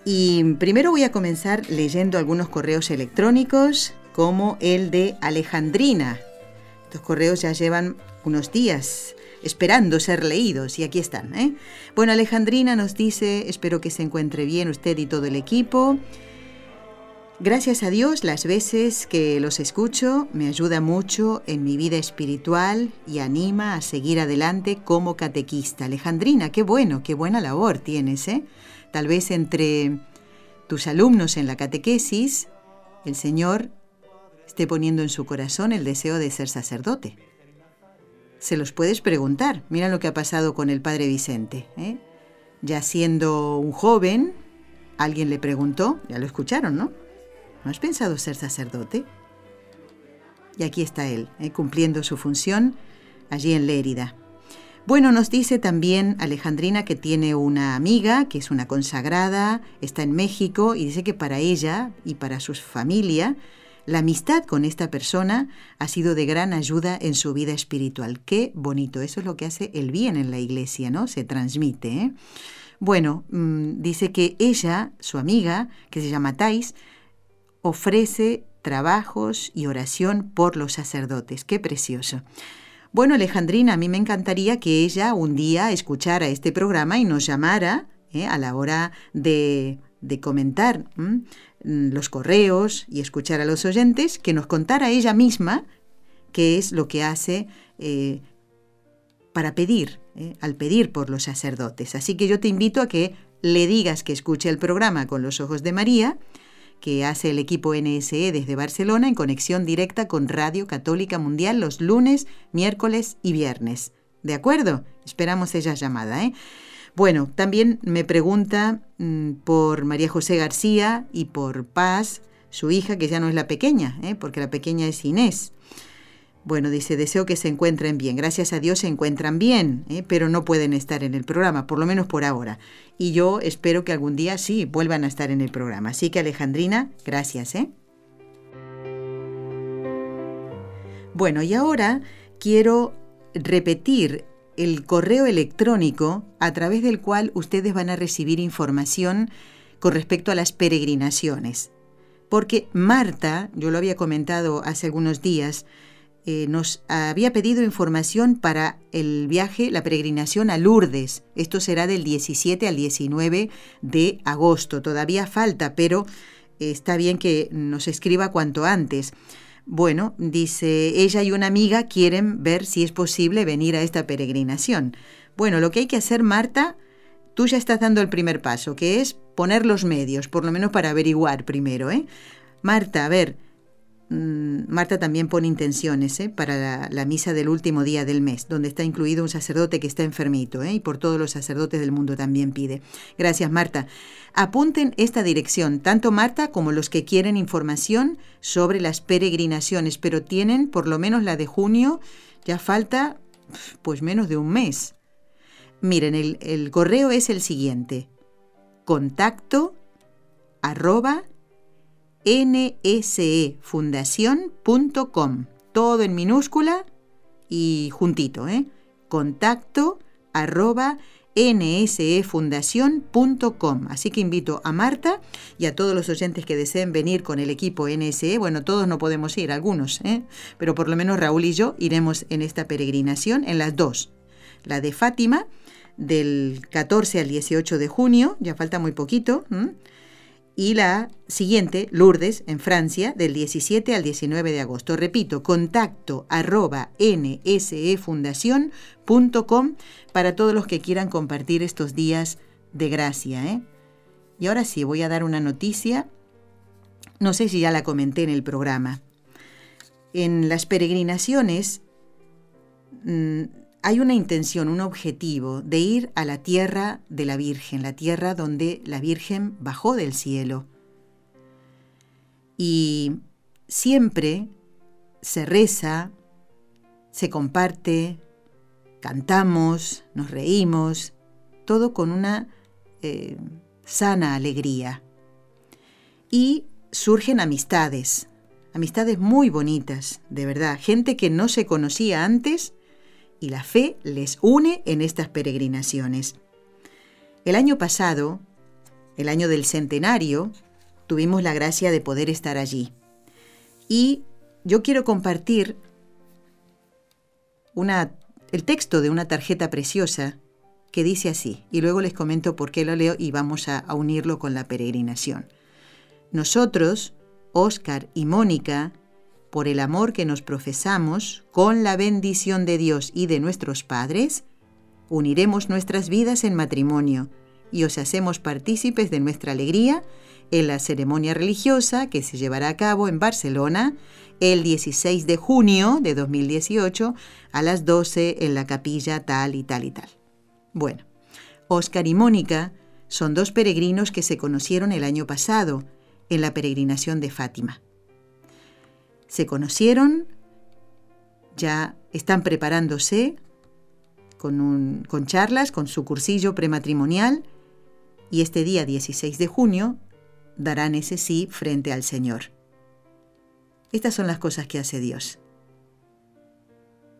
y primero voy a comenzar leyendo algunos correos electrónicos, como el de Alejandrina. Estos correos ya llevan unos días esperando ser leídos y aquí están. ¿eh? Bueno, Alejandrina nos dice, espero que se encuentre bien usted y todo el equipo. Gracias a Dios, las veces que los escucho me ayuda mucho en mi vida espiritual y anima a seguir adelante como catequista. Alejandrina, qué bueno, qué buena labor tienes, ¿eh? Tal vez entre tus alumnos en la catequesis, el Señor esté poniendo en su corazón el deseo de ser sacerdote. Se los puedes preguntar. Mira lo que ha pasado con el padre Vicente. ¿eh? Ya siendo un joven, alguien le preguntó, ya lo escucharon, ¿no? ¿No has pensado ser sacerdote? Y aquí está él, ¿eh? cumpliendo su función allí en Lérida. Bueno, nos dice también Alejandrina que tiene una amiga que es una consagrada, está en México y dice que para ella y para su familia la amistad con esta persona ha sido de gran ayuda en su vida espiritual. Qué bonito, eso es lo que hace el bien en la iglesia, ¿no? Se transmite. ¿eh? Bueno, mm, dice que ella, su amiga, que se llama Thais, ofrece trabajos y oración por los sacerdotes. Qué precioso. Bueno, Alejandrina, a mí me encantaría que ella un día escuchara este programa y nos llamara ¿eh? a la hora de, comentar los correos y escuchar a los oyentes, que nos contara ella misma qué es lo que hace eh, para pedir, ¿eh? al pedir por los sacerdotes. Así que yo te invito a que le digas que escuche el programa con los ojos de María que hace el equipo NSE desde Barcelona en conexión directa con Radio Católica Mundial los lunes, miércoles y viernes. ¿De acuerdo? Esperamos ella llamada. ¿eh? Bueno, también me pregunta mm, por María José García y por Paz, su hija, que ya no es la pequeña, ¿eh? porque la pequeña es Inés. Bueno, dice, deseo que se encuentren bien. Gracias a Dios se encuentran bien, ¿eh? pero no pueden estar en el programa, por lo menos por ahora. Y yo espero que algún día sí vuelvan a estar en el programa. Así que Alejandrina, gracias. ¿eh? Bueno, y ahora quiero repetir el correo electrónico a través del cual ustedes van a recibir información con respecto a las peregrinaciones. Porque Marta, yo lo había comentado hace algunos días, eh, nos había pedido información para el viaje, la peregrinación a Lourdes. Esto será del 17 al 19 de agosto. Todavía falta, pero está bien que nos escriba cuanto antes. Bueno, dice, ella y una amiga quieren ver si es posible venir a esta peregrinación. Bueno, lo que hay que hacer, Marta, tú ya estás dando el primer paso, que es poner los medios, por lo menos para averiguar primero. ¿eh? Marta, a ver, Marta también pone intenciones ¿eh? para la, misa del último día del mes, donde está incluido un sacerdote que está enfermito ¿eh? y por todos los sacerdotes del mundo también pide. Gracias, Marta. Apunten esta dirección, tanto Marta como los que quieren información sobre las peregrinaciones, pero tienen por lo menos la de junio, ya falta pues menos de un mes. Miren, el, el correo es el siguiente, contacto arroba nsefundación.com. Todo en minúscula y juntito, ¿eh? Contacto arroba nsefundación.com. Así que invito a Marta y a todos los oyentes que deseen venir con el equipo NSE. Bueno, todos no podemos ir, algunos, ¿eh? pero por lo menos Raúl y yo iremos en esta peregrinación en las dos. La de Fátima, del 14 al 18 de junio, ya falta muy poquito y la siguiente, Lourdes, en Francia, del 17 al 19 de agosto. Repito, contacto arroba nsefundación.com para todos los que quieran compartir estos días de gracia. ¿eh? Y ahora sí, voy a dar una noticia. No sé si ya la comenté en el programa. En las peregrinaciones mm, hay una intención, un objetivo de ir a la tierra de la Virgen, la tierra donde la Virgen bajó del cielo. Y siempre se reza, se comparte, cantamos, nos reímos, todo con una eh, sana alegría. Y surgen amistades, amistades muy bonitas, de verdad, gente que no se conocía antes y la fe les une en estas peregrinaciones. El año pasado, el año del centenario, tuvimos la gracia de poder estar allí. Y yo quiero compartir una, el texto de una tarjeta preciosa que dice así, y luego les comento por qué lo leo y vamos a, a unirlo con la peregrinación. Nosotros, Oscar y Mónica, por el amor que nos profesamos, con la bendición de Dios y de nuestros padres, uniremos nuestras vidas en matrimonio y os hacemos partícipes de nuestra alegría en la ceremonia religiosa que se llevará a cabo en Barcelona el 16 de junio de 2018 a las 12 en la capilla tal y tal y tal. Bueno, Oscar y Mónica son dos peregrinos que se conocieron el año pasado en la peregrinación de Fátima se conocieron, ya están preparándose con, charlas, con su cursillo prematrimonial y este día 16 de junio darán ese sí frente al Señor. Estas son las cosas que hace Dios.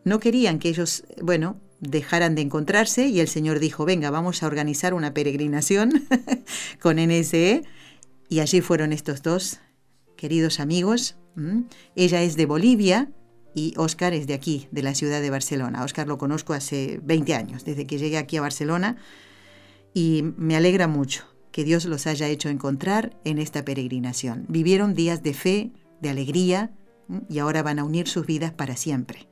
No querían que ellos, bueno, dejaran de encontrarse y el Señor dijo, venga, vamos a organizar una peregrinación con NSE. Y allí fueron estos dos queridos amigos, ella es de Bolivia y Oscar es de aquí, de la ciudad de Barcelona. Oscar lo conozco hace 20 años, desde que llegué aquí a Barcelona, y me alegra mucho que Dios los haya hecho encontrar en esta peregrinación. Vivieron días de fe, de alegría, y ahora van a unir sus vidas para siempre.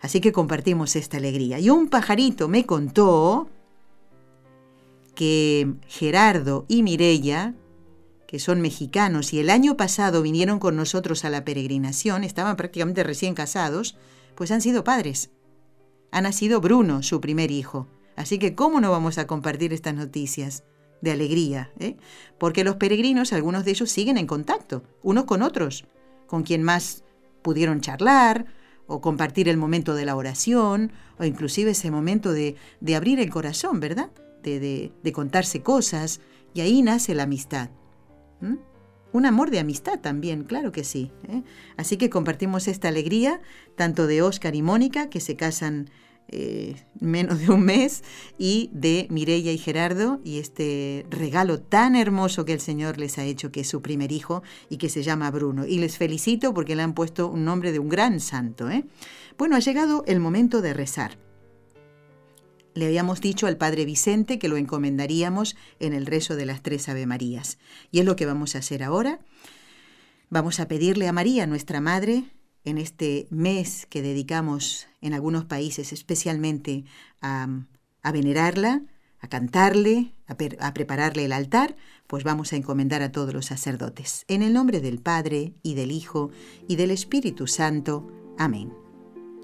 Así que compartimos esta alegría. Y un pajarito me contó que Gerardo y Mirella que son mexicanos y el año pasado vinieron con nosotros a la peregrinación, estaban prácticamente recién casados, pues han sido padres. Ha nacido Bruno, su primer hijo. Así que, ¿cómo no vamos a compartir estas noticias? De alegría, ¿eh? Porque los peregrinos, algunos de ellos siguen en contacto, unos con otros, con quien más pudieron charlar, o compartir el momento de la oración, o inclusive ese momento de, abrir el corazón, ¿verdad? De, de contarse cosas, y ahí nace la amistad. ¿Mm? Un amor de amistad también, claro que sí. ¿eh? Así que compartimos esta alegría, tanto de Oscar y Mónica, que se casan eh, menos de un mes, y de Mireia y Gerardo, y este regalo tan hermoso que el Señor les ha hecho, que es su primer hijo y que se llama Bruno. Y les felicito porque le han puesto un nombre de un gran santo. ¿eh? Bueno, ha llegado el momento de rezar. Le habíamos dicho al Padre Vicente que lo encomendaríamos en el rezo de las tres Ave Marías. Y es lo que vamos a hacer ahora. Vamos a pedirle a María, nuestra Madre, en este mes que dedicamos en algunos países especialmente a, venerarla, a cantarle, a, prepararle el altar, pues vamos a encomendar a todos los sacerdotes. En el nombre del Padre, y del Hijo, y del Espíritu Santo. Amén.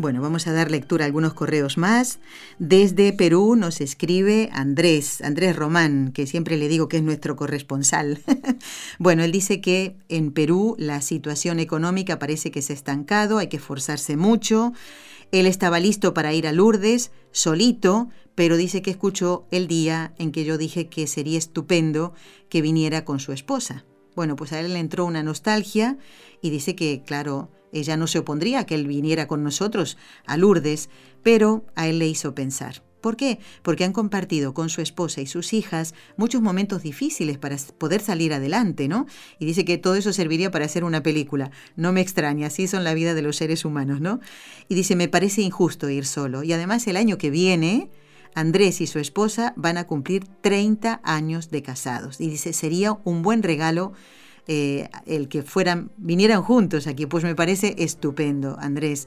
Bueno, vamos a dar lectura a algunos correos más. Desde Perú nos escribe Andrés, Andrés Román, que siempre le digo que es nuestro corresponsal. bueno, él dice que en Perú la situación económica parece que se ha estancado, hay que esforzarse mucho. Él estaba listo para ir a Lourdes, solito, pero dice que escuchó el día en que yo dije que sería estupendo que viniera con su esposa. Bueno, pues a él le entró una nostalgia y dice que, claro, ella no se opondría a que él viniera con nosotros a Lourdes, pero a él le hizo pensar. ¿Por qué? Porque han compartido con su esposa y sus hijas muchos momentos difíciles para poder salir adelante, ¿no? Y dice que todo eso serviría para hacer una película. No me extraña, así son la vida de los seres humanos, ¿no? Y dice, me parece injusto ir solo. Y además el año que viene, Andrés y su esposa van a cumplir 30 años de casados. Y dice, sería un buen regalo eh, el que fueran, vinieran juntos aquí, pues me parece estupendo, Andrés.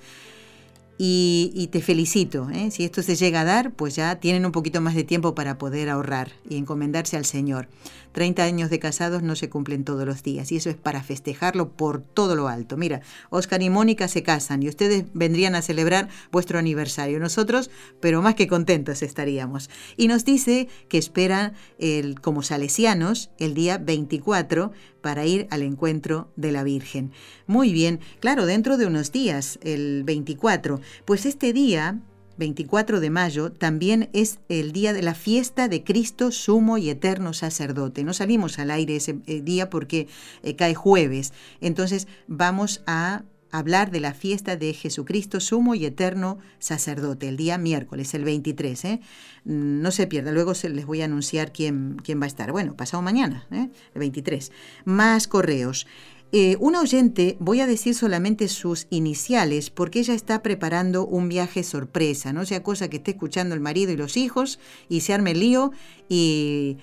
Y, te felicito. ¿eh? Si esto se llega a dar, pues ya tienen un poquito más de tiempo para poder ahorrar y encomendarse al Señor. 30 años de casados no se cumplen todos los días y eso es para festejarlo por todo lo alto. Mira, Oscar y Mónica se casan y ustedes vendrían a celebrar vuestro aniversario. Nosotros, pero más que contentos estaríamos. Y nos dice que esperan, el, como salesianos, el día 24 para ir al encuentro de la Virgen. Muy bien, claro, dentro de unos días, el 24, pues este día 24 de mayo, también es el día de la fiesta de Cristo sumo y eterno sacerdote. No salimos al aire ese eh, día porque eh, cae jueves. Entonces vamos a hablar de la fiesta de Jesucristo sumo y eterno sacerdote, el día miércoles, el 23. ¿eh? No se pierda, luego se, les voy a anunciar quién, quién va a estar. Bueno, pasado mañana, el 23. Más correos. Eh, una oyente, voy a decir solamente sus iniciales, porque ella está preparando un viaje sorpresa, no sea cosa que esté escuchando el marido y los hijos y se arme el lío y,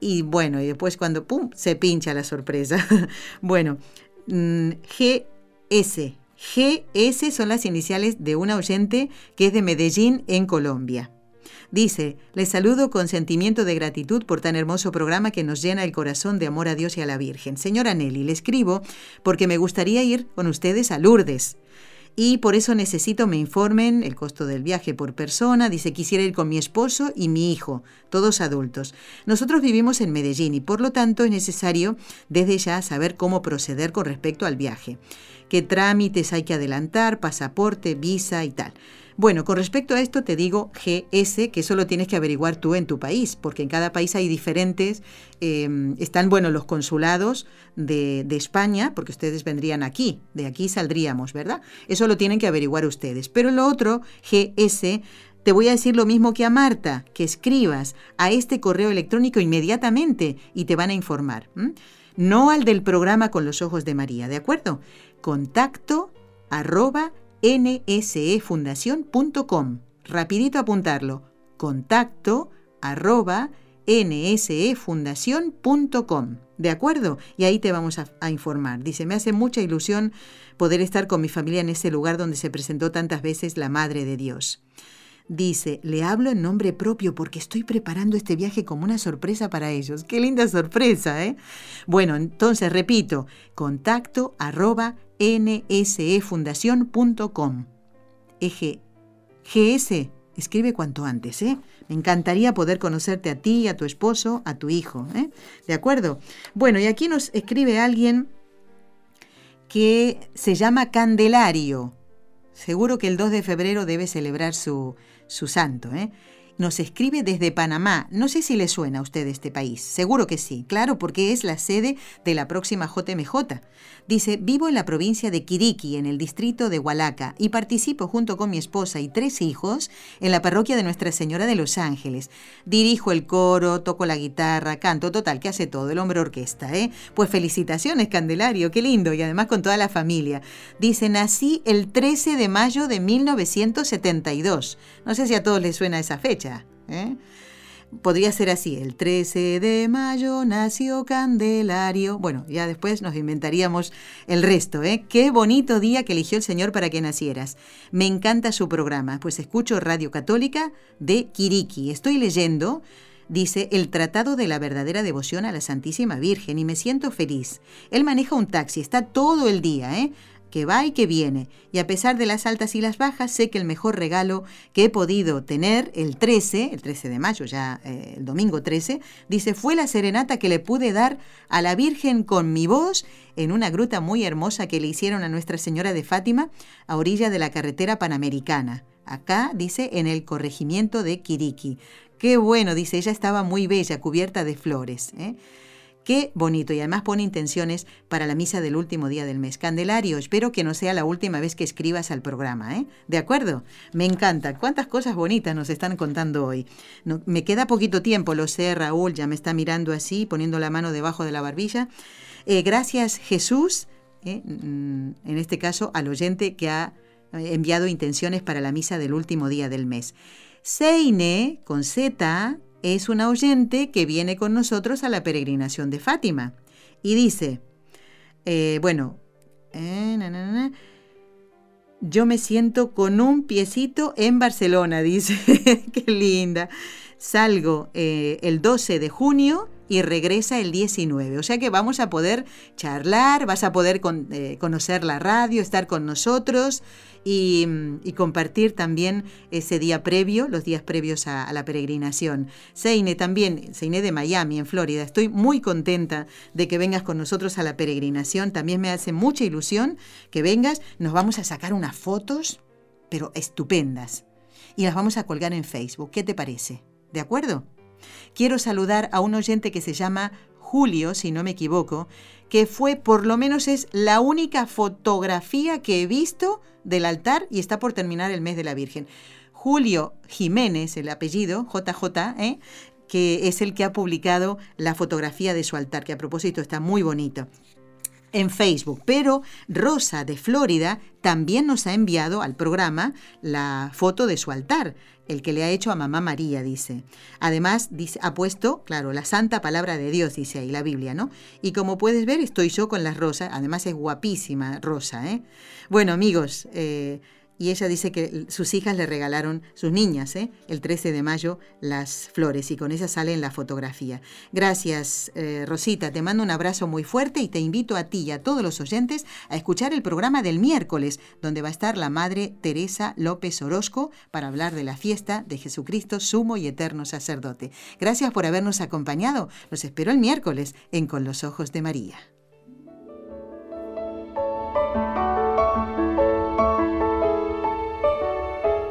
y bueno, y después cuando pum, se pincha la sorpresa. bueno, mm, GS. GS son las iniciales de una oyente que es de Medellín, en Colombia. Dice, les saludo con sentimiento de gratitud por tan hermoso programa que nos llena el corazón de amor a Dios y a la Virgen. Señora Nelly, le escribo porque me gustaría ir con ustedes a Lourdes. Y por eso necesito me informen el costo del viaje por persona. Dice, quisiera ir con mi esposo y mi hijo, todos adultos. Nosotros vivimos en Medellín y por lo tanto es necesario desde ya saber cómo proceder con respecto al viaje. ¿Qué trámites hay que adelantar? Pasaporte, visa y tal. Bueno, con respecto a esto te digo GS, que eso lo tienes que averiguar tú en tu país, porque en cada país hay diferentes, em, están, bueno, los consulados de, de, España, porque ustedes vendrían aquí, de aquí saldríamos, ¿verdad? Eso lo tienen que averiguar ustedes. Pero lo otro, GS, te voy a decir lo mismo que a Marta, que escribas a este correo electrónico inmediatamente y te van a informar. No al del programa con los ojos de María, ¿de acuerdo? Contacto arroba nsefundación.com. Rapidito apuntarlo. Contacto arroba nsefundación.com. ¿De acuerdo? Y ahí te vamos a, a, informar. Dice, me hace mucha ilusión poder estar con mi familia en ese lugar donde se presentó tantas veces la Madre de Dios. Dice, le hablo en nombre propio porque estoy preparando este viaje como una sorpresa para ellos. Qué linda sorpresa, ¿eh? Bueno, entonces repito, contacto arroba nsefundación.com. Eje GS, escribe cuanto antes, ¿eh? Me encantaría poder conocerte a ti, a tu esposo, a tu hijo, ¿eh? ¿De acuerdo? Bueno, y aquí nos escribe alguien que se llama Candelario. Seguro que el 2 de febrero debe celebrar su, su santo. ¿eh? Nos escribe desde Panamá. No sé si le suena a usted este país. Seguro que sí. Claro, porque es la sede de la próxima JMJ. Dice, vivo en la provincia de Quiriqui, en el distrito de Hualaca, y participo junto con mi esposa y tres hijos en la parroquia de Nuestra Señora de los Ángeles. Dirijo el coro, toco la guitarra, canto, total, que hace todo, el hombre orquesta, ¿eh? Pues felicitaciones, Candelario, qué lindo, y además con toda la familia. Dice, nací el 13 de mayo de 1972. No sé si a todos les suena esa fecha. ¿Eh? Podría ser así, el 13 de mayo nació Candelario. Bueno, ya después nos inventaríamos el resto, ¿eh? Qué bonito día que eligió el Señor para que nacieras. Me encanta su programa, pues escucho Radio Católica de Kiriki. Estoy leyendo dice el Tratado de la verdadera devoción a la Santísima Virgen y me siento feliz. Él maneja un taxi, está todo el día, ¿eh? Que va y que viene, y a pesar de las altas y las bajas, sé que el mejor regalo que he podido tener el 13, el 13 de mayo, ya eh, el domingo 13, dice, fue la serenata que le pude dar a la Virgen con mi voz en una gruta muy hermosa que le hicieron a Nuestra Señora de Fátima a orilla de la carretera panamericana. Acá dice en el corregimiento de Quiriqui. Qué bueno, dice, ella estaba muy bella, cubierta de flores. ¿eh? Qué bonito y además pone intenciones para la misa del último día del mes. Candelario, espero que no sea la última vez que escribas al programa, ¿eh? ¿De acuerdo? Me encanta. Cuántas cosas bonitas nos están contando hoy. Me queda poquito tiempo, lo sé, Raúl ya me está mirando así, poniendo la mano debajo de la barbilla. Eh, gracias, Jesús, ¿eh? Mm, en este caso al oyente que ha eh, enviado intenciones para la misa del último día del mes. Seine, con Z, es una oyente que viene con nosotros a la peregrinación de Fátima. Y dice, eh, bueno, eh, yo me siento con un piecito en Barcelona, dice, qué linda. Salgo eh, el 12 de junio y regresa el 19. O sea que vamos a poder charlar, vas a poder conocer la radio, estar con nosotros y, compartir también ese día previo, los días previos a, la peregrinación. Seine también, Seine de Miami, en Florida. Estoy muy contenta de que vengas con nosotros a la peregrinación. También me hace mucha ilusión que vengas. Nos vamos a sacar unas fotos, pero estupendas. Y las vamos a colgar en Facebook. ¿Qué te parece? ¿De acuerdo? Quiero saludar a un oyente que se llama Julio, si no me equivoco, que fue, por lo menos es la única fotografía que he visto del altar y está por terminar el mes de la Virgen. Julio Jiménez, el apellido, JJ, ¿eh? que es el que ha publicado la fotografía de su altar, que a propósito está muy bonito en Facebook. Pero Rosa de Florida también nos ha enviado al programa la foto de su altar, el que le ha hecho a Mamá María, dice. Además, ha puesto, claro, la santa palabra de Dios, dice ahí la Biblia, ¿no? Y como puedes ver, estoy yo con las rosas, además es guapísima Rosa, ¿eh? Bueno, amigos, eh, y ella dice que sus hijas le regalaron, sus niñas, ¿eh? el 13 de mayo, las flores y con esas sale en la fotografía. Gracias, eh, Rosita, te mando un abrazo muy fuerte y te invito a ti y a todos los oyentes a escuchar el programa del miércoles, donde va a estar la Madre Teresa López Orozco para hablar de la fiesta de Jesucristo, sumo y eterno sacerdote. Gracias por habernos acompañado. Los espero el miércoles en Con los Ojos de María.